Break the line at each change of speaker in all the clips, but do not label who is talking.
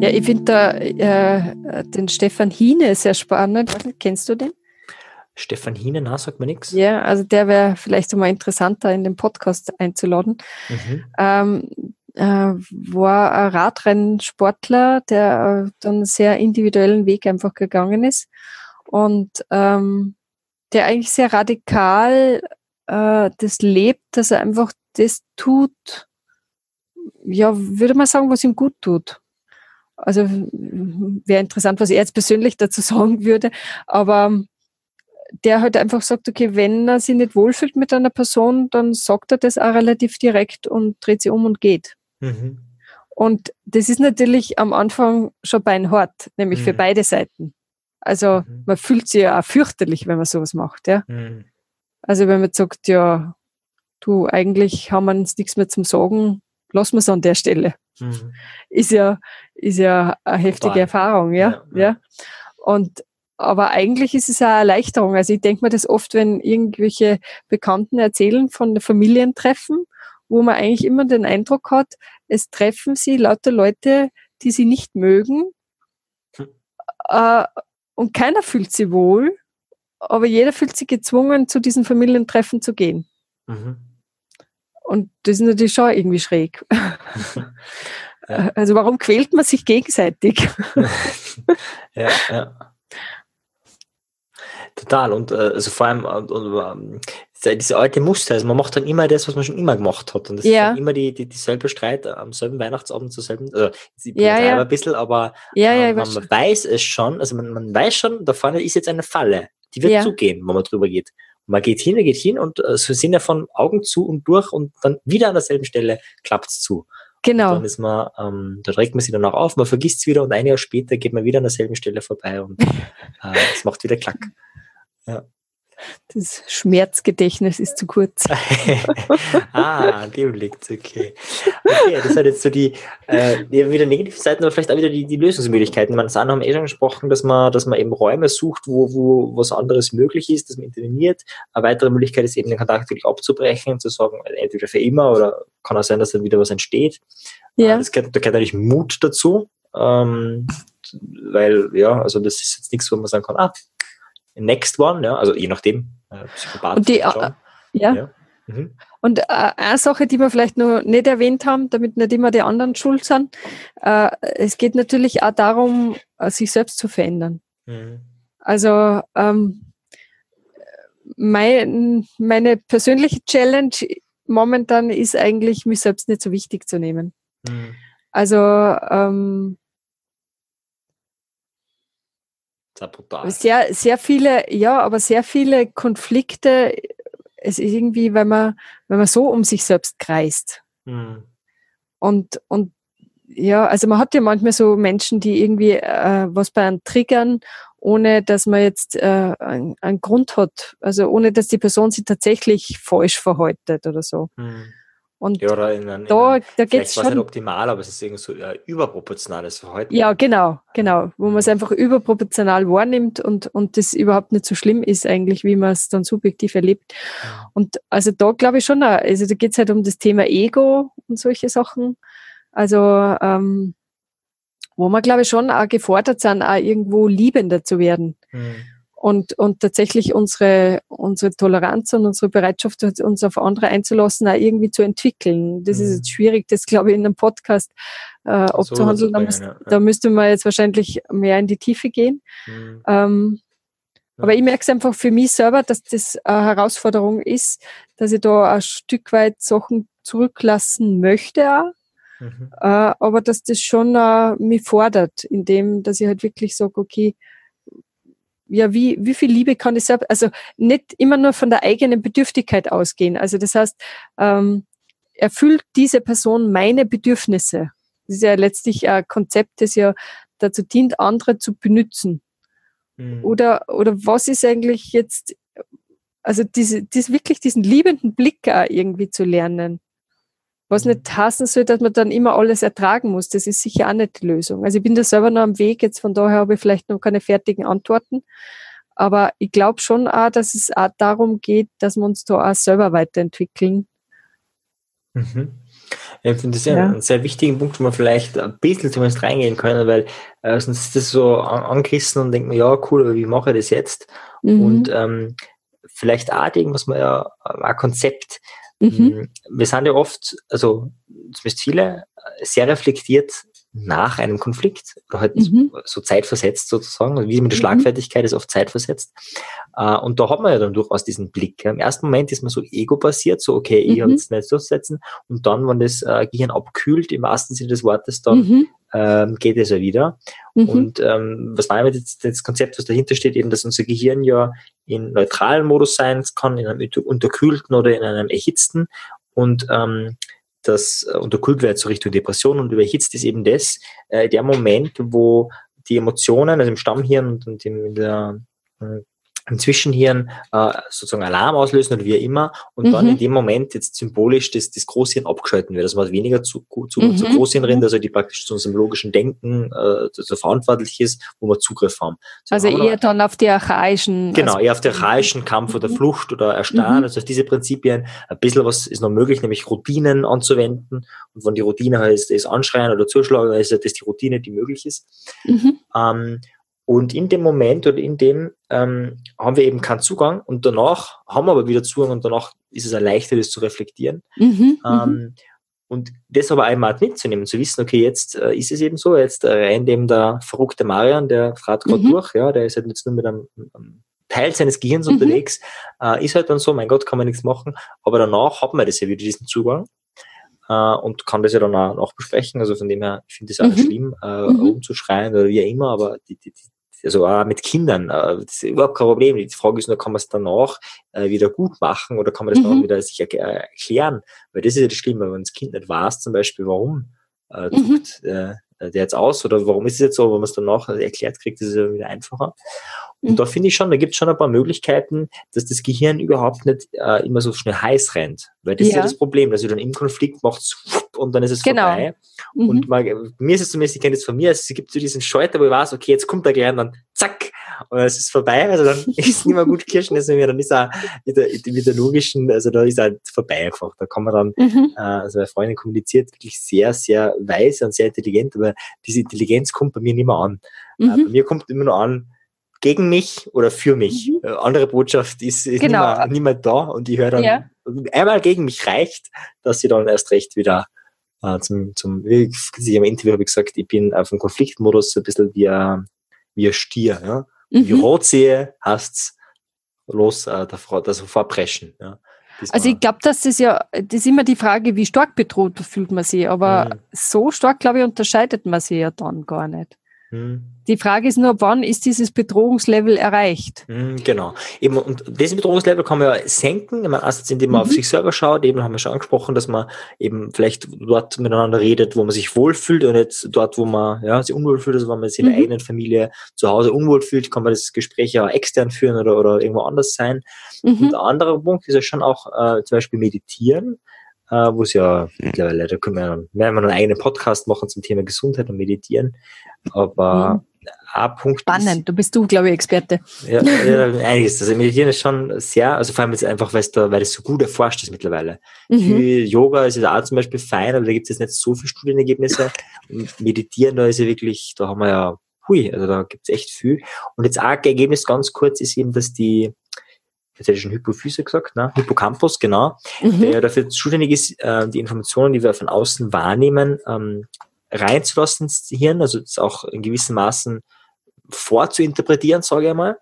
Ja, ich finde da äh, den Stefan Hine sehr spannend. Kennst du den?
Stefan Hine, na, sagt mir nichts.
Ja, also der wäre vielleicht mal interessanter in den Podcast einzuladen. Mhm. Ähm, äh, war ein Radrennsportler, der äh, dann einen sehr individuellen Weg einfach gegangen ist und ähm, der eigentlich sehr radikal äh, das lebt, dass er einfach das tut, ja, würde man sagen, was ihm gut tut. Also wäre interessant, was er jetzt persönlich dazu sagen würde, aber der halt einfach sagt, okay, wenn er sich nicht wohlfühlt mit einer Person, dann sagt er das auch relativ direkt und dreht sie um und geht. Mhm. Und das ist natürlich am Anfang schon beinhart, nämlich mhm. für beide Seiten. Also mhm. man fühlt sich ja auch fürchterlich, wenn man sowas macht, ja. Mhm. Also wenn man sagt, ja, du, eigentlich haben wir uns nichts mehr zum Sagen, lassen wir es an der Stelle. Mhm. Ist ja, ist ja eine heftige Total. Erfahrung, ja? ja? ja. Und aber eigentlich ist es eine Erleichterung. Also ich denke mir das oft, wenn irgendwelche Bekannten erzählen von Familientreffen, wo man eigentlich immer den Eindruck hat, es treffen sie lauter Leute, die sie nicht mögen. Hm. Äh, und keiner fühlt sich wohl, aber jeder fühlt sich gezwungen, zu diesen Familientreffen zu gehen. Mhm. Und das ist natürlich schon irgendwie schräg. Ja. Also warum quält man sich gegenseitig?
ja, ja. Total. Und äh, also vor allem und, und, ähm, diese alte Muster, also man macht dann immer das, was man schon immer gemacht hat. Und das ja. ist dann immer die, die, dieselbe Streit am selben Weihnachtsabend zur selben, also sie ja, ja. ein bisschen, aber
ja, ja,
ähm, man, man weiß es schon, also man, man weiß schon, da vorne ist jetzt eine Falle. Die wird zugehen, wenn man drüber geht. Man geht hin, er geht hin und äh, so sind ja von Augen zu und durch und dann wieder an derselben Stelle klappt es zu.
Genau.
Und dann ist man, ähm, da trägt man sich dann auch auf, man vergisst es wieder und ein Jahr später geht man wieder an derselben Stelle vorbei und äh, es macht wieder Klack. Ja.
Das Schmerzgedächtnis ist zu kurz.
ah, dem liegt okay. Okay, das hat jetzt so die äh, wieder negative Seiten, aber vielleicht auch wieder die, die Lösungsmöglichkeiten. Man Sahne haben eh schon gesprochen, dass man, dass man eben Räume sucht, wo, wo was anderes möglich ist, dass man interveniert. Eine weitere Möglichkeit ist eben den Kontakt wirklich abzubrechen und zu sagen, entweder für immer oder kann auch sein, dass dann wieder was entsteht. Ja. Äh, das gehört, da gehört natürlich Mut dazu. Ähm, weil, ja, also das ist jetzt nichts, wo man sagen kann, ah, Next One, ja, also je nachdem.
Äh. Und die, äh, ja. ja. Mhm. Und äh, eine Sache, die wir vielleicht noch nicht erwähnt haben, damit nicht immer die anderen schuld sind, äh, es geht natürlich auch darum, äh, sich selbst zu verändern. Mhm. Also ähm, mein, meine persönliche Challenge momentan ist eigentlich, mich selbst nicht so wichtig zu nehmen. Mhm. Also ähm,
sehr brutal.
Sehr, sehr viele, ja, aber sehr viele Konflikte, es ist irgendwie, wenn man, wenn man so um sich selbst kreist. Mhm. Und, und ja, also man hat ja manchmal so Menschen, die irgendwie äh, was bei einem triggern, ohne dass man jetzt äh, einen, einen Grund hat, also ohne dass die Person sich tatsächlich falsch verhaltet oder so. Mhm.
Und ja, oder in, in, da, da geht's schon. nicht optimal, aber es ist irgendwie so ein überproportionales Verhalten.
Ja, genau, genau. Wo man es einfach überproportional wahrnimmt und, und das überhaupt nicht so schlimm ist eigentlich, wie man es dann subjektiv erlebt. Und also da glaube ich schon, also da geht es halt um das Thema Ego und solche Sachen. Also ähm, wo man glaube ich schon auch gefordert sind, auch irgendwo liebender zu werden. Mhm und, und tatsächlich unsere, unsere Toleranz und unsere Bereitschaft, uns auf andere einzulassen, auch irgendwie zu entwickeln. Das mhm. ist jetzt schwierig, das glaube ich in einem Podcast äh, abzuhandeln. Da, müsst, ja. da müsste man jetzt wahrscheinlich mehr in die Tiefe gehen. Mhm. Ähm, ja. Aber ich merke es einfach für mich selber, dass das eine Herausforderung ist, dass ich da ein Stück weit Sachen zurücklassen möchte auch. Mhm. Äh, aber dass das schon äh, mich fordert, indem, dass ich halt wirklich sage, okay, ja, wie, wie viel Liebe kann ich selbst, also nicht immer nur von der eigenen Bedürftigkeit ausgehen. Also das heißt, ähm, erfüllt diese Person meine Bedürfnisse. Das ist ja letztlich ein Konzept, das ja dazu dient, andere zu benutzen. Mhm. Oder, oder was ist eigentlich jetzt, also diese, diese wirklich diesen liebenden Blick auch irgendwie zu lernen. Was nicht heißen soll, dass man dann immer alles ertragen muss. Das ist sicher auch nicht die Lösung. Also ich bin da selber noch am Weg, jetzt von daher habe ich vielleicht noch keine fertigen Antworten. Aber ich glaube schon auch, dass es auch darum geht, dass wir uns da auch selber weiterentwickeln.
Mhm. Ich finde das ja, einen sehr wichtigen Punkt, wo man vielleicht ein bisschen zumindest reingehen können, weil äh, sonst ist das so an, angerissen und denkt man, ja, cool, aber wie mache ich das jetzt? Mhm. Und ähm, vielleicht auch irgendwas mal ja, ein Konzept. Mhm. Mm, wir sind ja oft, also zumindest viele, sehr reflektiert nach einem Konflikt oder halt mhm. so zeitversetzt sozusagen, wie mit der mhm. Schlagfertigkeit ist oft zeitversetzt. Äh, und da hat man ja dann durchaus diesen Blick. Im ersten Moment ist man so ego-basiert, so okay, ich mhm. habe jetzt nicht durchsetzen und dann, wenn das äh, Gehirn abkühlt, im wahrsten Sinne des Wortes, dann mhm. Ähm, geht es ja wieder. Mhm. Und ähm, was war jetzt das Konzept, was dahinter steht, eben, dass unser Gehirn ja in neutralen Modus sein kann, in einem unterkühlten oder in einem erhitzten und ähm, das äh, unterkühlt wird so Richtung Depression und überhitzt ist eben das, äh, der Moment, wo die Emotionen, also im Stammhirn und, und in der äh, im Zwischenhirn äh, sozusagen Alarm auslösen oder wie immer und mhm. dann in dem Moment jetzt symbolisch das, das Großhirn abgeschalten wird. dass man weniger zu, zu, mhm. zu Großhirnrinde, also die praktisch zu unserem logischen Denken äh, so verantwortlich ist, wo wir Zugriff haben.
So also eher noch, dann auf die archaischen.
Genau, eher auf die archaischen Kampf oder mhm. Flucht oder Erstarren. Mhm. Also auf diese Prinzipien ein bisschen was ist noch möglich, nämlich Routinen anzuwenden. Und wenn die Routine heißt, ist anschreien oder zuschlagen, dann ist das die Routine, die möglich ist. Mhm. Ähm, und in dem Moment oder in dem ähm, haben wir eben keinen Zugang und danach haben wir aber wieder Zugang und danach ist es leichter, das zu reflektieren. Mhm, ähm, mhm. und das aber einmal mitzunehmen, zu wissen, okay, jetzt äh, ist es eben so, jetzt äh, rennt eben der verrückte Marian, der fährt gerade mhm. durch, ja, der ist halt jetzt nur mit einem, einem Teil seines Gehirns mhm. unterwegs, äh, ist halt dann so, mein Gott, kann man nichts machen, aber danach hat man das ja wieder, diesen Zugang. Uh, und kann das ja dann auch nachbesprechen. Also von dem her, ich finde es auch mhm. schlimm, uh, mhm. rumzuschreien oder wie auch immer, aber die, die, also auch mit Kindern, äh, das ist überhaupt kein Problem. Die Frage ist nur, kann man es danach äh, wieder gut machen oder kann man das mhm. dann wieder sich erklären? Weil das ist ja das Schlimme, wenn das Kind nicht weiß, zum Beispiel, warum äh, mhm. äh, der jetzt aus oder warum ist es jetzt so, wenn man es danach erklärt kriegt, ist es ja wieder einfacher. Und mhm. da finde ich schon, da gibt es schon ein paar Möglichkeiten, dass das Gehirn überhaupt nicht äh, immer so schnell heiß rennt. Weil das ja. ist ja das Problem, dass du dann im Konflikt machst und dann ist es genau. vorbei. Mhm. Und mal, mir ist es zumindest, ich kenne das von mir, es gibt so diesen Schalter, wo ich weiß, okay, jetzt kommt der gleich und dann zack, und es ist vorbei, also dann ist es nicht mehr gut Kirschen, also dann ist auch mit der, mit der logischen, also da ist halt vorbei einfach. Da kann man dann, mhm. äh, also eine Freundin kommuniziert wirklich sehr, sehr weise und sehr intelligent, aber diese Intelligenz kommt bei mir nicht mehr an. Äh, mhm. Äh, bei mir kommt immer nur an, gegen mich oder für mich. Mhm. Äh, andere Botschaft ist, ist genau. niemand, da und ich höre dann, ja. einmal gegen mich reicht, dass sie dann erst recht wieder äh, zum, zum, wie ich im Interview habe ich gesagt, ich bin auf dem Konfliktmodus ein bisschen wie ein, wie ein Stier. Ja? Mhm. Wie rot sehe, heißt los, äh, davor, also vorpreschen. Ja?
Also ich glaube, das ist ja, das ist immer die Frage, wie stark bedroht fühlt man sich, aber mhm. so stark, glaube ich, unterscheidet man sich ja dann gar nicht. Mhm. Die Frage ist nur, wann ist dieses Bedrohungslevel erreicht?
Mhm, genau. Eben, und dieses Bedrohungslevel kann man ja senken, ich meine, erstens, indem man mhm. auf sich selber schaut, eben haben wir schon angesprochen, dass man eben vielleicht dort miteinander redet, wo man sich wohlfühlt und jetzt dort, wo man ja, sich unwohl fühlt, also wenn man sich in der mhm. eigenen Familie zu Hause unwohl fühlt, kann man das Gespräch ja extern führen oder, oder irgendwo anders sein. Mhm. Und der andere Punkt ist ja schon auch äh, zum Beispiel meditieren äh, wo es ja mittlerweile, da können wir werden wir einen eigenen Podcast machen zum Thema Gesundheit und Meditieren. Aber mhm. ein Punkt.
Spannend, ist, du bist du, glaube ich, Experte.
Ja, ja, einiges. Also Meditieren ist schon sehr, also vor allem jetzt einfach, weil es da, weil es so gut erforscht ist mittlerweile. Mhm. Yoga ist ja auch zum Beispiel fein, aber da gibt es jetzt nicht so viele Studienergebnisse. Und Meditieren, da ist ja wirklich, da haben wir ja, hui, also da gibt es echt viel. Und jetzt auch ein Ergebnis ganz kurz ist eben, dass die jetzt hätte ich schon Hypophyse gesagt, ne? Hippocampus, genau, mhm. der dafür zuständig ist, äh, die Informationen, die wir von außen wahrnehmen, ähm, reinzulassen ins Hirn, also das auch in gewissem Maßen vorzuinterpretieren, sage ich mal.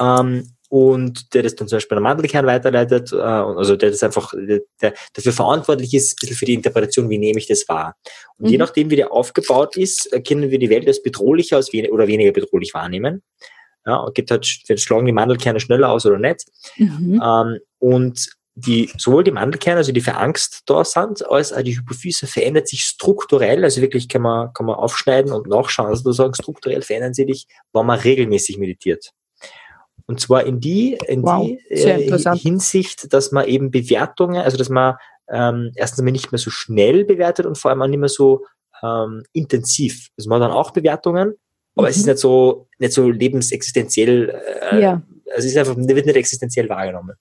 Ähm, und der das dann zum Beispiel an Mandelkern weiterleitet, äh, also der das einfach, der, der dafür verantwortlich ist, ein bisschen für die Interpretation, wie nehme ich das wahr. Und mhm. je nachdem, wie der aufgebaut ist, können wir die Welt als bedrohlicher als oder weniger bedrohlich wahrnehmen. Ja, gibt halt, schlagen die Mandelkerne schneller aus oder nicht. Mhm. Ähm, und die, sowohl die Mandelkerne, also die für Angst da sind, als auch die Hypophyse verändert sich strukturell, also wirklich kann man, kann man aufschneiden und nachschauen, also sozusagen strukturell verändern sie sich, wenn man regelmäßig meditiert. Und zwar in die, in wow, die äh, Hinsicht, dass man eben Bewertungen, also dass man ähm, erstens einmal nicht mehr so schnell bewertet und vor allem auch nicht mehr so ähm, intensiv. Also man hat dann auch Bewertungen, aber mhm. es ist mhm. nicht so, nicht so lebensexistenziell, äh, ja. also es ist einfach, wird nicht existenziell wahrgenommen.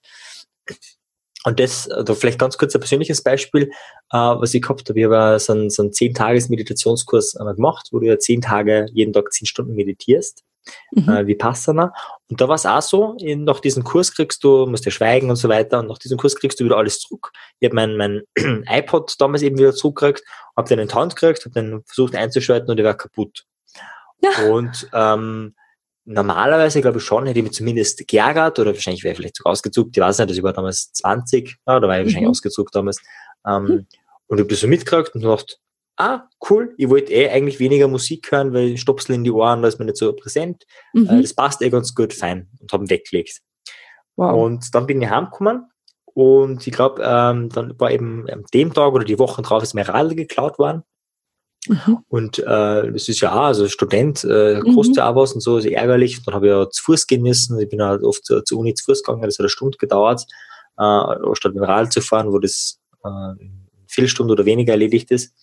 Und das, also vielleicht ganz kurz ein persönliches Beispiel, äh, was ich gehabt habe. Ich habe so einen, so einen 10-Tages-Meditationskurs gemacht, wo du ja 10 Tage, jeden Tag 10 Stunden meditierst, mhm. äh, Vipassana. Und da war es auch so, in, nach diesem Kurs kriegst du, musst ja schweigen und so weiter, und nach diesem Kurs kriegst du wieder alles zurück. Ich habe mein, mein iPod damals eben wieder zurückgekriegt, habe den in die Hand gekriegt, habe den versucht einzuschalten und der war kaputt. Ja. Und ähm, normalerweise, glaube ich schon, hätte ich mich zumindest geärgert oder wahrscheinlich wäre ich vielleicht sogar ausgezuckt. Ich weiß nicht, das war damals 20, ja, da war ich wahrscheinlich mhm. ausgezuckt damals. Ähm, mhm. Und ich habe das so mitgekriegt und gedacht, ah, cool, ich wollte eh eigentlich weniger Musik hören, weil ich Stopsel in die Ohren, da ist man nicht so präsent. Mhm. Äh, das passt eh ganz gut, fein. Und habe ihn weggelegt. Wow. Und dann bin ich heimgekommen und ich glaube, ähm, dann war eben an dem Tag oder die Wochen drauf ist mir Radl geklaut worden. Mhm. Und äh, das ist ja auch, also Student äh, kostet mhm. auch was und so, ist ärgerlich. Dann habe ich ja zu Fuß müssen. Ich bin halt oft zur, zur Uni zu Fuß gegangen, das hat eine Stunde gedauert, äh, statt mit dem Rad zu fahren, wo das äh, in vier Stunden oder weniger erledigt ist.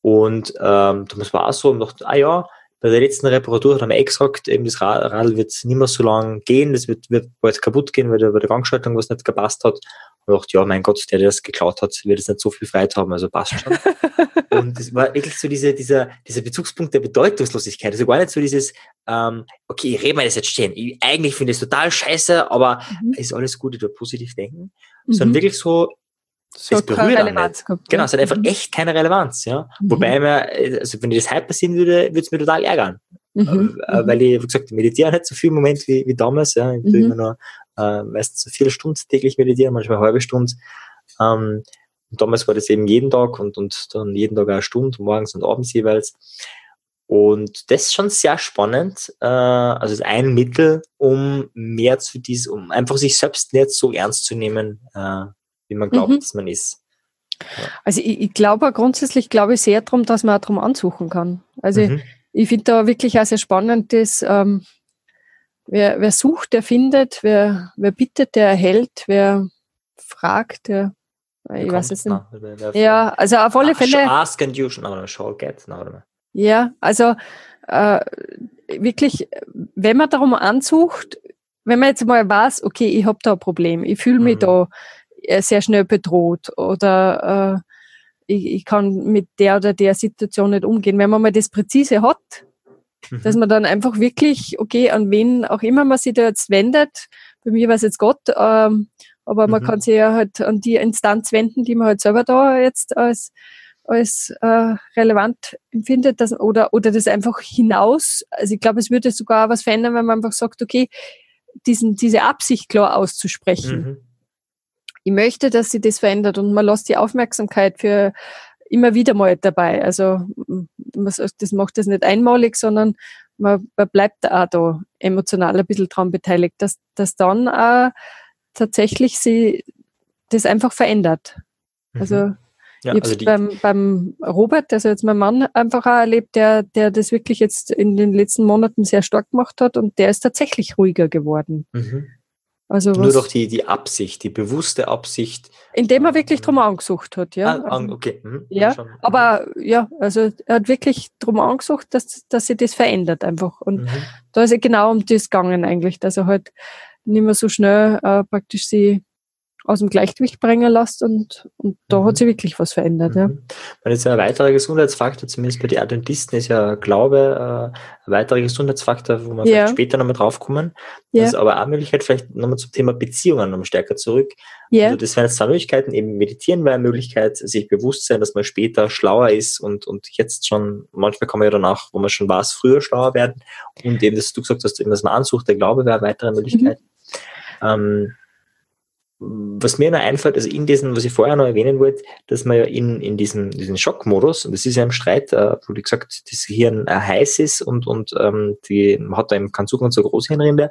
Und ähm, das war auch so, und dachte, ah ja, bei der letzten Reparatur haben wir eh gesagt, eben das Radl wird nicht mehr so lang gehen, das wird, wird bald kaputt gehen, weil der, bei der Gangschaltung was nicht gepasst hat. Und ich dachte, ja, mein Gott, der, der das geklaut hat, wird jetzt nicht so viel Freiheit haben, also passt schon. und es war wirklich so diese, dieser, dieser Bezugspunkt der Bedeutungslosigkeit. Also gar nicht so dieses, ähm, okay, ich rede mir das jetzt stehen. Ich eigentlich finde es total scheiße, aber mhm. ist alles gut, ich will positiv denken. Mhm. Sondern wirklich so, so es berührt Relevanz gehabt, Genau, es hat einfach mhm. echt keine Relevanz, ja. Mhm. Wobei mir, also wenn das heute passieren würde, würde es mir total ärgern. Mhm. Äh, mhm. weil ich, wie gesagt, ich meditiere nicht so viel im Moment wie, wie damals, ja. Ich mhm. immer nur äh, meistens so vier Stunden täglich meditieren, manchmal eine halbe Stunde. Ähm, und damals war das eben jeden Tag und, und dann jeden Tag eine Stunde, morgens und abends jeweils. Und das ist schon sehr spannend. Äh, also ist ein Mittel, um mehr zu dies, um einfach sich selbst nicht so ernst zu nehmen, äh, wie man glaubt, mhm. dass man ist.
Ja. Also ich, ich glaube grundsätzlich glaube ich sehr darum, dass man auch darum ansuchen kann. Also mhm. ich, ich finde da wirklich auch sehr spannend, dass ähm, wer, wer sucht, der findet, wer, wer bittet, der erhält, wer fragt, der ich weiß es nicht. Ja, also auf alle Fälle.
Ask and you shall get.
Ja, also äh, wirklich, wenn man darum ansucht, wenn man jetzt mal weiß, okay, ich habe da ein Problem, ich fühle mich mhm. da sehr schnell bedroht oder äh, ich, ich kann mit der oder der Situation nicht umgehen. Wenn man mal das präzise hat, mhm. dass man dann einfach wirklich, okay, an wen auch immer man sich da jetzt wendet, bei mir war es jetzt Gott, ähm, aber man mhm. kann sich ja halt an die Instanz wenden, die man halt selber da jetzt als als äh, relevant empfindet dass, oder, oder das einfach hinaus. Also ich glaube, es würde sogar was verändern, wenn man einfach sagt, okay, diesen, diese Absicht klar auszusprechen. Mhm ich möchte, dass sie das verändert und man lässt die Aufmerksamkeit für immer wieder mal dabei. Also das macht das nicht einmalig, sondern man, man bleibt auch da emotional ein bisschen dran beteiligt, dass, dass dann auch tatsächlich sie das einfach verändert. Mhm. Also ja, ich also beim, beim Robert, also jetzt mein Mann, einfach auch erlebt, der, der das wirklich jetzt in den letzten Monaten sehr stark gemacht hat und der ist tatsächlich ruhiger geworden. Mhm.
Also Nur durch die, die Absicht, die bewusste Absicht.
Indem er wirklich drum angesucht hat, ja.
Ah, okay. Mhm.
Ja, Schon. aber ja, also er hat wirklich drum angesucht, dass, dass sich das verändert einfach. Und mhm. da ist er genau um das gegangen eigentlich, dass er halt nicht mehr so schnell äh, praktisch sie aus dem Gleichgewicht bringen lässt und, und da mhm. hat sich wirklich was verändert. Mhm. Ja.
Weil jetzt ein weiterer Gesundheitsfaktor, zumindest bei den Adventisten, ist ja Glaube äh, ein weiterer Gesundheitsfaktor, wo wir ja. später nochmal drauf kommen. Ja. Das ist aber auch eine Möglichkeit, vielleicht nochmal zum Thema Beziehungen nochmal stärker zurück. Ja. Also das wären jetzt zwei Möglichkeiten, eben meditieren wäre eine Möglichkeit, sich bewusst sein, dass man später schlauer ist und, und jetzt schon, manchmal kann man ja danach, wo man schon war, früher schlauer werden. Und eben, dass du gesagt hast, dass man ansucht, der Glaube wäre eine weitere Möglichkeit. Mhm. Ähm, was mir noch einfällt, also in diesem, was ich vorher noch erwähnen wollte, dass man ja in, in diesem, diesen Schockmodus, und das ist ja im Streit, äh, wo du gesagt das Hirn äh, heiß ist und, und ähm, die, man hat da eben keinen Zugang zur Großhirnrinde.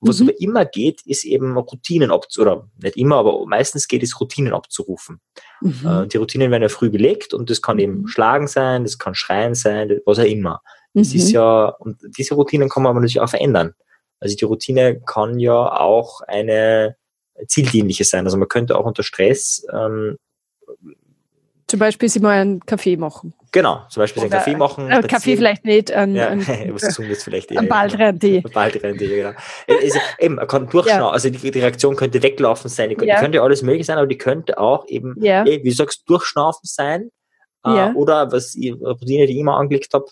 Was mhm. aber immer geht, ist eben Routinen abzurufen, oder nicht immer, aber meistens geht es, Routinen abzurufen. Mhm. Äh, die Routinen werden ja früh gelegt und das kann eben mhm. Schlagen sein, das kann Schreien sein, was auch immer. Das ist mhm. ja, und diese Routinen kann man aber natürlich auch verändern. Also die Routine kann ja auch eine zieldienliches sein. Also man könnte auch unter Stress ähm,
zum Beispiel sie mal einen Kaffee machen.
Genau, zum Beispiel einen Kaffee machen.
Äh, Kaffee vielleicht nicht. Ein,
ja,
ein,
was Gesundes vielleicht
eher. Ein Baldrian-Tee.
Baldrian-Tee, genau. Also, eben, man kann durchschauen, ja. also die, die, Reaktion könnte weglaufen sein, die, ja. die, könnte alles möglich sein, aber die könnte auch eben, ja. eh, wie du sagst, durchschnaufen sein. Äh, oder was ich, Routine, die ich immer angelegt habe,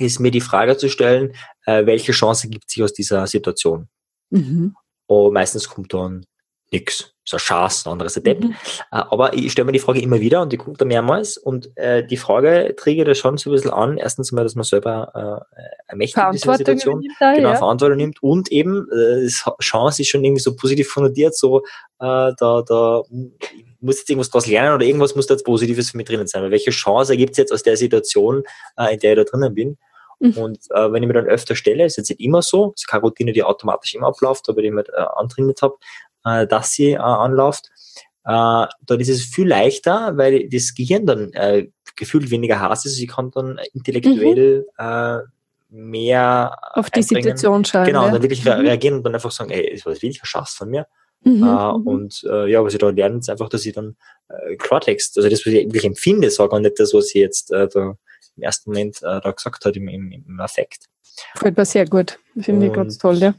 ist mir die Frage zu stellen, äh, welche Chance gibt sich aus dieser Situation? Mhm. Und meistens kommt dann nix. So eine Chance, ein anderes Depp. Mhm. Äh, aber ich stelle mir die Frage immer wieder und ich gucke da mehrmals und äh, die Frage triggert das schon so ein bisschen an. Erstens mal, dass man selber äh, ermächtigt in dieser Situation da, genau, ja. Verantwortung nimmt und eben äh, Chance ist schon irgendwie so positiv konnotiert, so äh, da, da muss jetzt irgendwas daraus lernen oder irgendwas muss da jetzt Positives für mich drinnen sein. Weil welche Chance ergibt es jetzt aus der Situation, äh, in der ich da drinnen bin? Mhm. Und äh, wenn ich mir dann öfter stelle, ist jetzt nicht immer so, ist keine Routine, die automatisch immer abläuft, aber die ich mir äh, antrainiert habe, äh, dass sie äh, anläuft, äh, dann ist es viel leichter, weil das Gehirn dann äh, gefühlt weniger Hass ist. Also ich kann dann intellektuell mhm. äh, mehr
auf die Situation schauen.
Genau, ja. und dann wirklich mhm. reagieren und dann einfach sagen, ey, das war wirklich ein Schatz von mir. Mhm, äh, mhm. und äh, ja, was ich da lerne, ist einfach, dass ich dann äh, Klartext, also das, was ich wirklich empfinde, sage und nicht das, was ich jetzt äh, da im ersten Moment äh, da gesagt hat, im, im, im Affekt.
Gefällt mir sehr gut. Finde ich ganz toll, ja.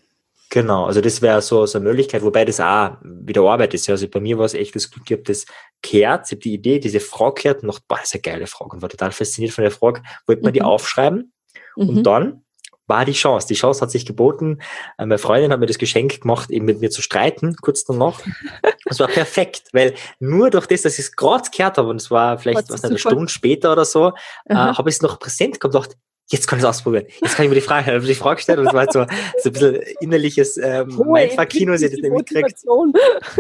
Genau, also das wäre so, so eine Möglichkeit, wobei das auch wieder Arbeit ist. Also bei mir war es echt das Glück, ich habe das gehört, ich habe die Idee, diese Frage gehört und dachte, boah, das ist eine geile Frage und war total fasziniert von der Frage, wollte man mhm. die aufschreiben mhm. und dann war die Chance. Die Chance hat sich geboten. Äh, meine Freundin hat mir das Geschenk gemacht, eben mit mir zu streiten, kurz danach. Das war perfekt, weil nur durch das, dass ich es gerade gehört habe, und es war vielleicht was eine Stunde später oder so, äh, habe ich es noch präsent gehabt und dachte, jetzt kann ich es ausprobieren. Jetzt kann ich mir die Frage, die Frage gestellt und es war halt so, so ein bisschen innerliches ähm, Mindfuck-Kino, das nicht mitgekriegt.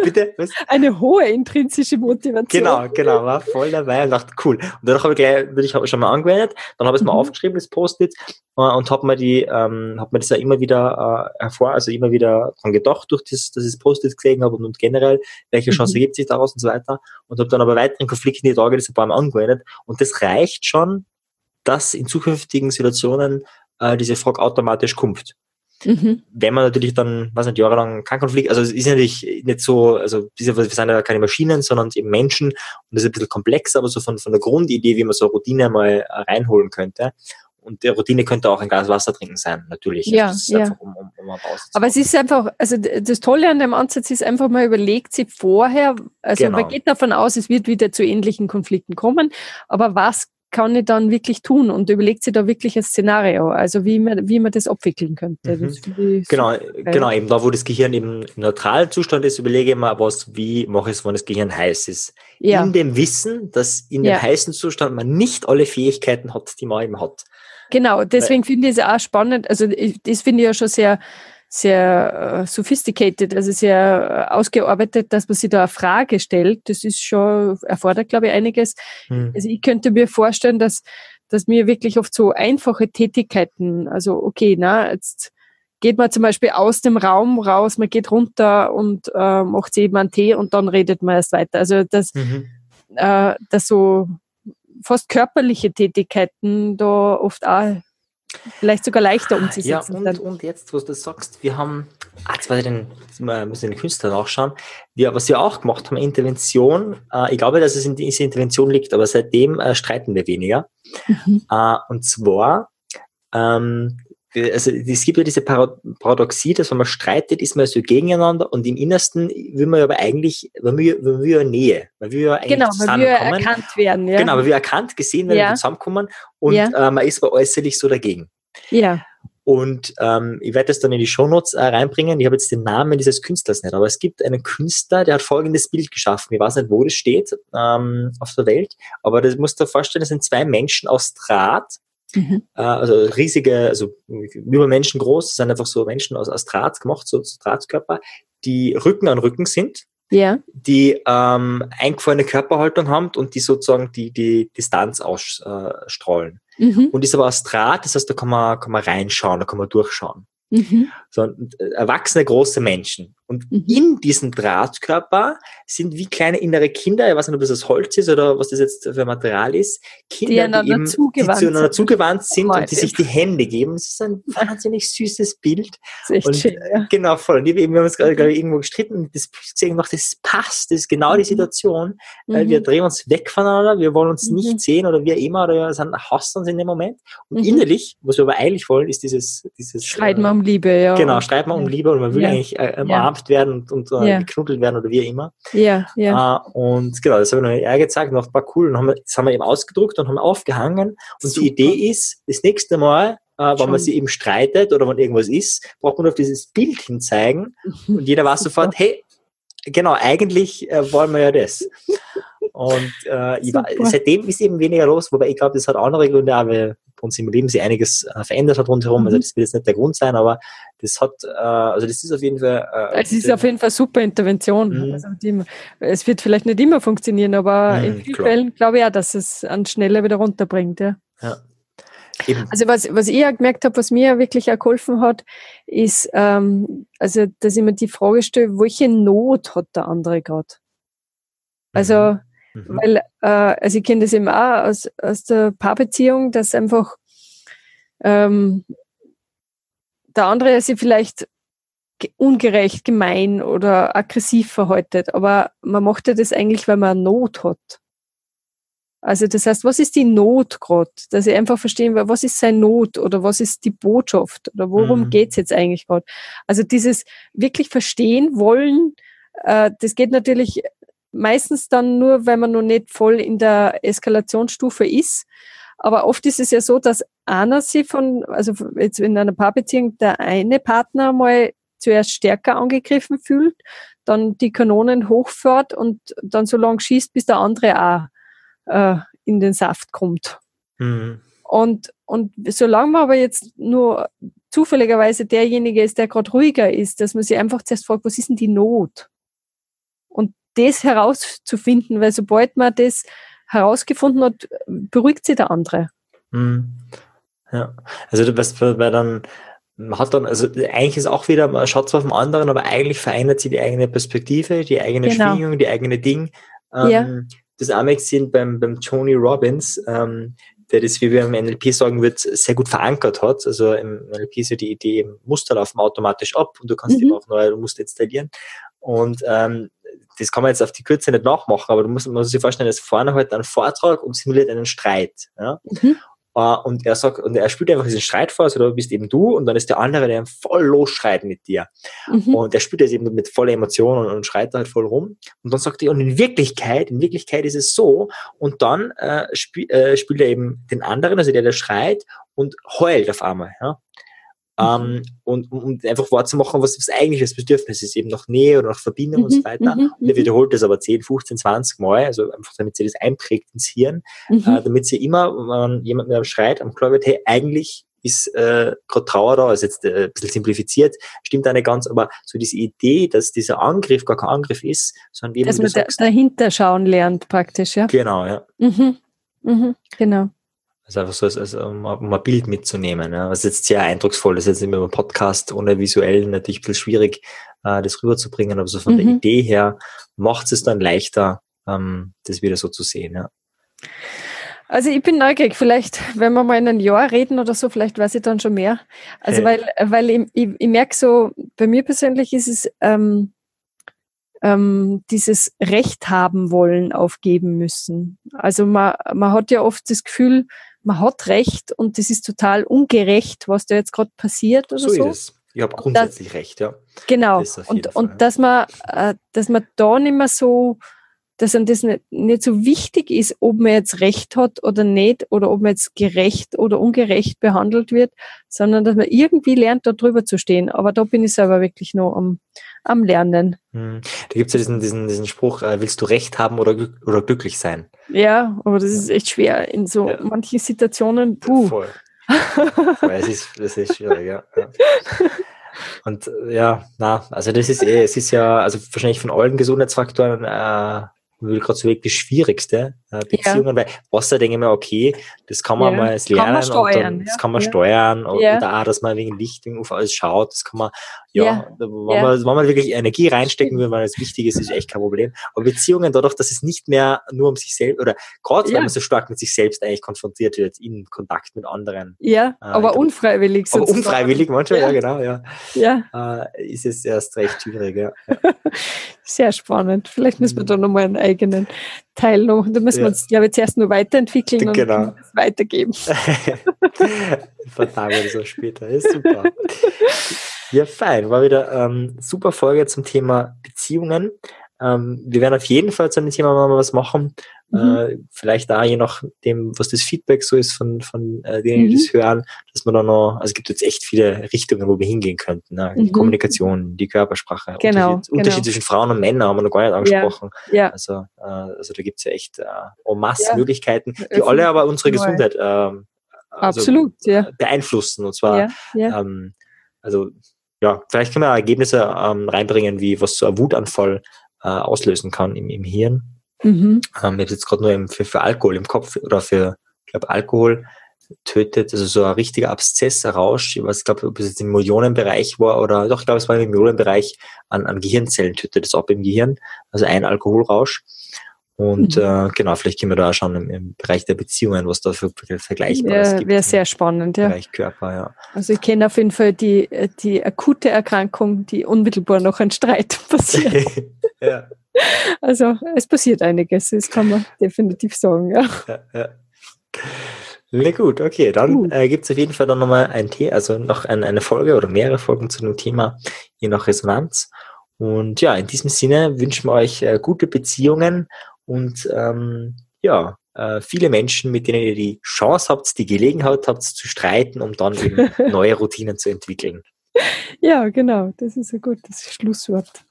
Bitte? Was? Eine hohe intrinsische Motivation.
Genau, genau, war voll dabei und dachte, cool. Und danach habe ich gleich, bin ich schon mal angewendet, dann habe ich es mal mhm. aufgeschrieben, das Post-it, äh, und habe mir die, ähm, habe mir das ja immer wieder äh, hervor, also immer wieder dran gedacht, durch das, dass ich das Post-it gesehen habe und, und generell, welche Chance mhm. ergibt sich daraus und so weiter. Und habe dann aber weiteren Konflikten die Tage das ein paar Mal angewendet. Und das reicht schon, dass in zukünftigen Situationen äh, diese Frage automatisch kommt. Mhm. Wenn man natürlich dann, was nicht, jahrelang kein Konflikt, also es ist natürlich nicht so, also wir sind ja keine Maschinen, sondern eben Menschen und das ist ein bisschen komplex, aber so von, von der Grundidee, wie man so eine Routine mal äh, reinholen könnte. Und die Routine könnte auch ein Glas Wasser trinken sein, natürlich.
Ja, also ja. Um, um, um aber es ist einfach, also das Tolle an dem Ansatz ist einfach, man überlegt sich vorher, also genau. man geht davon aus, es wird wieder zu ähnlichen Konflikten kommen, aber was kann ich dann wirklich tun und überlegt sich da wirklich ein Szenario, also wie man, wie man das abwickeln könnte.
Mhm. Genau, genau, eben da, wo das Gehirn im neutralen Zustand ist, überlege ich mir, was, wie mache ich es, wenn das Gehirn heiß ist. Ja. In dem Wissen, dass in dem ja. heißen Zustand man nicht alle Fähigkeiten hat, die man eben hat.
Genau, deswegen finde ich es auch spannend, also das finde ich ja schon sehr, sehr äh, sophisticated, also sehr äh, ausgearbeitet, dass man sich da eine Frage stellt. Das ist schon, erfordert, glaube ich, einiges. Hm. Also ich könnte mir vorstellen, dass, dass mir wirklich oft so einfache Tätigkeiten, also okay, na, jetzt geht man zum Beispiel aus dem Raum raus, man geht runter und äh, macht sich eben einen Tee und dann redet man erst weiter. Also dass, mhm. äh, dass so fast körperliche Tätigkeiten da oft auch vielleicht sogar leichter umzusetzen.
Ja, und, und jetzt, wo du sagst, wir haben, ah, jetzt weiß ich den, jetzt müssen den Künstler nachschauen, wir, was wir auch gemacht haben, Intervention, äh, ich glaube, dass es in dieser Intervention liegt, aber seitdem äh, streiten wir weniger. Mhm. Äh, und zwar, ähm, also es gibt ja diese Paradoxie, dass wenn man streitet, ist man so gegeneinander und im Innersten will man aber eigentlich, man will, man will ja Nähe, man will ja eigentlich
genau, man will erkannt werden. Ja.
Genau, man will erkannt, gesehen werden, ja. zusammenkommen und ja. äh, man ist aber äußerlich so dagegen.
Ja.
Und ähm, ich werde das dann in die Shownotes äh, reinbringen. Ich habe jetzt den Namen dieses Künstlers nicht, aber es gibt einen Künstler, der hat folgendes Bild geschaffen. Ich weiß nicht, wo das steht ähm, auf der Welt, aber das musst du dir vorstellen, das sind zwei Menschen aus Draht, Mhm. Äh, also riesige, also über Menschen groß, sind einfach so Menschen aus, aus Draht gemacht, so, so Drahtkörper, die Rücken an Rücken sind,
ja.
die ähm, eingefallene Körperhaltung haben und die sozusagen die, die Distanz ausstrahlen. Mhm. Und ist aber aus Draht, das heißt, da kann man, kann man reinschauen, da kann man durchschauen. Mhm. So, äh, erwachsene große Menschen. Und mhm. in diesem Drahtkörper sind wie kleine innere Kinder, ich weiß nicht, ob das das Holz ist oder was das jetzt für Material ist, Kinder, die, die eben zugewandt die zueinander zugewandt sind und die sich die Hände geben. Das ist ein wahnsinnig süßes Bild. Das ist echt und, schön, ja. Genau, voll. Und wir haben uns gerade mhm. irgendwo gestritten und das gesehen gemacht, das passt, das ist genau die mhm. Situation. Mhm. Wir drehen uns weg voneinander, wir wollen uns mhm. nicht sehen oder wir immer oder wir sind, hassen uns in dem Moment. Und mhm. innerlich, was wir aber eigentlich wollen, ist dieses, dieses
Streiten wir äh, um Liebe, ja.
Genau, streiten wir um Liebe und man will ja. eigentlich äh, umarmt ja. Werden und, und äh, ja. geknuddelt werden oder wie immer.
Ja, ja.
Äh, und genau, das habe ich noch gezeigt, noch ein paar cool. Und haben wir, das haben wir eben ausgedruckt und haben aufgehangen. Und Super. die Idee ist, das nächste Mal, äh, wenn man sich eben streitet oder wenn irgendwas ist, braucht man auf dieses Bild hinzeigen und jeder weiß sofort, hey, genau, eigentlich äh, wollen wir ja das. Und äh, war, seitdem ist eben weniger los, wobei ich glaube, das hat andere Gründe, aber bei uns im Leben sich einiges äh, verändert hat rundherum. Also mhm. Also das wird jetzt nicht der Grund sein, aber das hat, äh, also das ist auf jeden Fall.
Äh, es ist auf jeden Fall super Intervention. Mhm. Also die, es wird vielleicht nicht immer funktionieren, aber mhm, in vielen klar. Fällen glaube ich auch, dass es an schneller wieder runterbringt. Ja. ja. Eben. Also was, was ich auch gemerkt habe, was mir wirklich auch geholfen hat, ist, ähm, also dass ich mir die Frage stelle, welche Not hat der andere gerade? Also mhm. Weil, äh, also ich kenne das eben auch aus, aus der Paarbeziehung, dass einfach ähm, der andere sich vielleicht ungerecht, gemein oder aggressiv verhaltet, aber man macht ja das eigentlich, weil man eine Not hat. Also das heißt, was ist die Not gerade? Dass ich einfach verstehen will, was ist seine Not oder was ist die Botschaft oder worum mhm. geht's jetzt eigentlich gerade? Also dieses wirklich verstehen wollen, äh, das geht natürlich meistens dann nur, wenn man noch nicht voll in der Eskalationsstufe ist. Aber oft ist es ja so, dass einer sie von, also jetzt in einer Paarbeziehung, der eine Partner mal zuerst stärker angegriffen fühlt, dann die Kanonen hochfährt und dann so lange schießt, bis der andere auch äh, in den Saft kommt. Mhm. Und, und solange man aber jetzt nur zufälligerweise derjenige ist, der gerade ruhiger ist, dass man sich einfach zuerst fragt, was ist denn die Not? Das herauszufinden, weil sobald man das herausgefunden hat, beruhigt sich der andere. Mhm.
Ja, also du weißt, weil dann man hat dann, also eigentlich ist auch wieder, man schaut zwar auf den anderen, aber eigentlich verändert sich die eigene Perspektive, die eigene genau. Schwingung, die eigene Ding. Ähm, ja. Das auch gesehen beim, beim Tony Robbins, ähm, der das, wie wir im NLP sagen wird, sehr gut verankert hat. Also im NLP ist ja die Idee, Muster laufen automatisch ab und du kannst mhm. eben auch neue Muster installieren. Und ähm, das kann man jetzt auf die Kürze nicht nachmachen, aber du musst, man muss sich vorstellen, dass vorne halt einen Vortrag und simuliert einen Streit. Ja? Mhm. Uh, und er sagt, und er spielt einfach diesen Streit vor, also da bist eben du und dann ist der andere, der voll losschreit mit dir. Mhm. Und er spielt das eben mit voller Emotion und, und schreit da halt voll rum. Und dann sagt er, und in Wirklichkeit, in Wirklichkeit ist es so, und dann äh, spiel, äh, spielt er eben den anderen, also der, der schreit, und heult auf einmal. Ja? Ähm, und um einfach wahrzumachen, was das eigentlich das Bedürfnis ist, eben nach Nähe oder nach Verbindung mhm, und so mhm, weiter. Mhm, und er mhm. wiederholt das aber 10, 15, 20 Mal, also einfach damit sie das einprägt ins Hirn, mhm. äh, damit sie immer, wenn jemand mir schreit, am klar wird, hey, eigentlich ist äh, gerade Trauer da, ist jetzt äh, ein bisschen simplifiziert, stimmt auch nicht ganz, aber so diese Idee, dass dieser Angriff gar kein Angriff ist, sondern wie
Dass man da, dahinter schauen lernt praktisch, ja?
Genau, ja.
Mhm. Mhm. Genau.
Also einfach so, als, als, um, um ein Bild mitzunehmen. Ja. Das ist jetzt sehr eindrucksvoll. Das ist jetzt immer im Podcast ohne visuell natürlich ein bisschen schwierig, äh, das rüberzubringen. Aber so von mhm. der Idee her macht es dann leichter, ähm, das wieder so zu sehen. Ja.
Also ich bin neugierig, vielleicht, wenn wir mal in einem Jahr reden oder so, vielleicht weiß ich dann schon mehr. Also hey. weil, weil ich, ich, ich merke so, bei mir persönlich ist es ähm, ähm, dieses Recht haben wollen aufgeben müssen. Also man, man hat ja oft das Gefühl, man hat Recht und das ist total ungerecht, was da jetzt gerade passiert oder so. So ist es.
Ich habe grundsätzlich das, Recht, ja.
Genau. Und, und dass man, äh, dass man da nicht mehr so dass einem das nicht, nicht so wichtig ist, ob man jetzt Recht hat oder nicht, oder ob man jetzt gerecht oder ungerecht behandelt wird, sondern dass man irgendwie lernt, da drüber zu stehen. Aber da bin ich selber wirklich noch am, am Lernen.
Hm. Da gibt's ja diesen, diesen, diesen Spruch, äh, willst du Recht haben oder, oder glücklich sein?
Ja, aber das ist echt schwer in so ja. manchen Situationen. Puh. Voll.
Voll. es ist, das ist schwierig, ja. ja. Und ja, na, also das ist eh, es ist ja, also wahrscheinlich von allen Gesundheitsfaktoren äh, wirklich das Schwierigste, Beziehungen, ja. weil Wasser denke ich mir, okay, das kann man ja. mal lernen steuern, dann, das kann man steuern oder auch, dass man wegen Licht wegen alles schaut, das kann man, ja, wenn, Man, wenn man wirklich Energie reinstecken will, weil das wichtig ist, ist echt kein Problem. Aber Beziehungen dadurch, dass es nicht mehr nur um sich selbst oder gerade wenn man so stark mit sich selbst eigentlich konfrontiert wird, in Kontakt mit anderen.
Ja, äh, aber glaub, unfreiwillig
sozusagen. Aber unfreiwillig manchmal, ja, genau, ja. Ja. Äh, ist es erst recht schwierig, ja.
Sehr spannend. Vielleicht müssen wir da nochmal einen eigenen Teil noch. Da müssen ja. wir uns, glaube ich, zuerst nur weiterentwickeln genau. und weitergeben.
Vertagen wir das später. Ist super. Ja, fein. War wieder ähm, super Folge zum Thema Beziehungen. Ähm, wir werden auf jeden Fall zu dem Thema mal was machen. Mhm. Äh, vielleicht da je nachdem, was das Feedback so ist von, von äh, denen, die mhm. das hören, dass man da noch, also es gibt jetzt echt viele Richtungen, wo wir hingehen könnten. Ne? Die mhm. Kommunikation, die Körpersprache,
genau,
Unterschied, genau. Unterschied zwischen Frauen und Männern haben wir noch gar nicht angesprochen. Ja, ja. Also, äh, also da gibt's ja echt äh, en masse ja. Möglichkeiten, die alle aber unsere Gesundheit äh, also
Absolut, ja.
beeinflussen. Und zwar. Ähm, also ja, vielleicht können wir Ergebnisse ähm, reinbringen, wie was so ein Wutanfall äh, auslösen kann im, im Hirn. Mhm. Ähm, ich habe jetzt gerade nur für, für Alkohol im Kopf oder für, ich glaube, Alkohol tötet, also so ein richtiger Abszess, ein Rausch, ich weiß, glaube, ob es jetzt im Millionenbereich war oder doch, ich glaube, es war im Millionenbereich an, an Gehirnzellen, tötet es ab im Gehirn, also ein Alkoholrausch. Und mhm. äh, genau, vielleicht können wir da auch schauen im, im Bereich der Beziehungen, was da für Vergleichbares
ja, gibt. Wäre sehr spannend, ja.
Bereich Körper, ja.
Also ich kenne auf jeden Fall die, die akute Erkrankung, die unmittelbar noch ein Streit passiert. ja. Also es passiert einiges, das kann man definitiv sagen, ja. ja, ja.
Na gut, okay, dann uh. äh, gibt es auf jeden Fall dann nochmal ein Thema, also noch ein, eine Folge oder mehrere Folgen zu dem Thema, je nach Resonanz. Und ja, in diesem Sinne wünschen wir euch äh, gute Beziehungen und ähm, ja, äh, viele Menschen, mit denen ihr die Chance habt, die Gelegenheit habt zu streiten, um dann eben neue Routinen zu entwickeln.
Ja, genau, das ist ein gutes Schlusswort.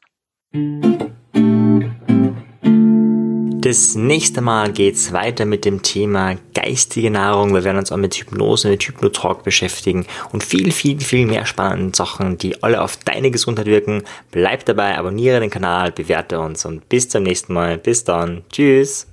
Das nächste Mal geht's weiter mit dem Thema geistige Nahrung. Wir werden uns auch mit Hypnose, mit Hypnotalk beschäftigen und viel, viel, viel mehr spannende Sachen, die alle auf deine Gesundheit wirken. Bleib dabei, abonniere den Kanal, bewerte uns und bis zum nächsten Mal. Bis dann. Tschüss.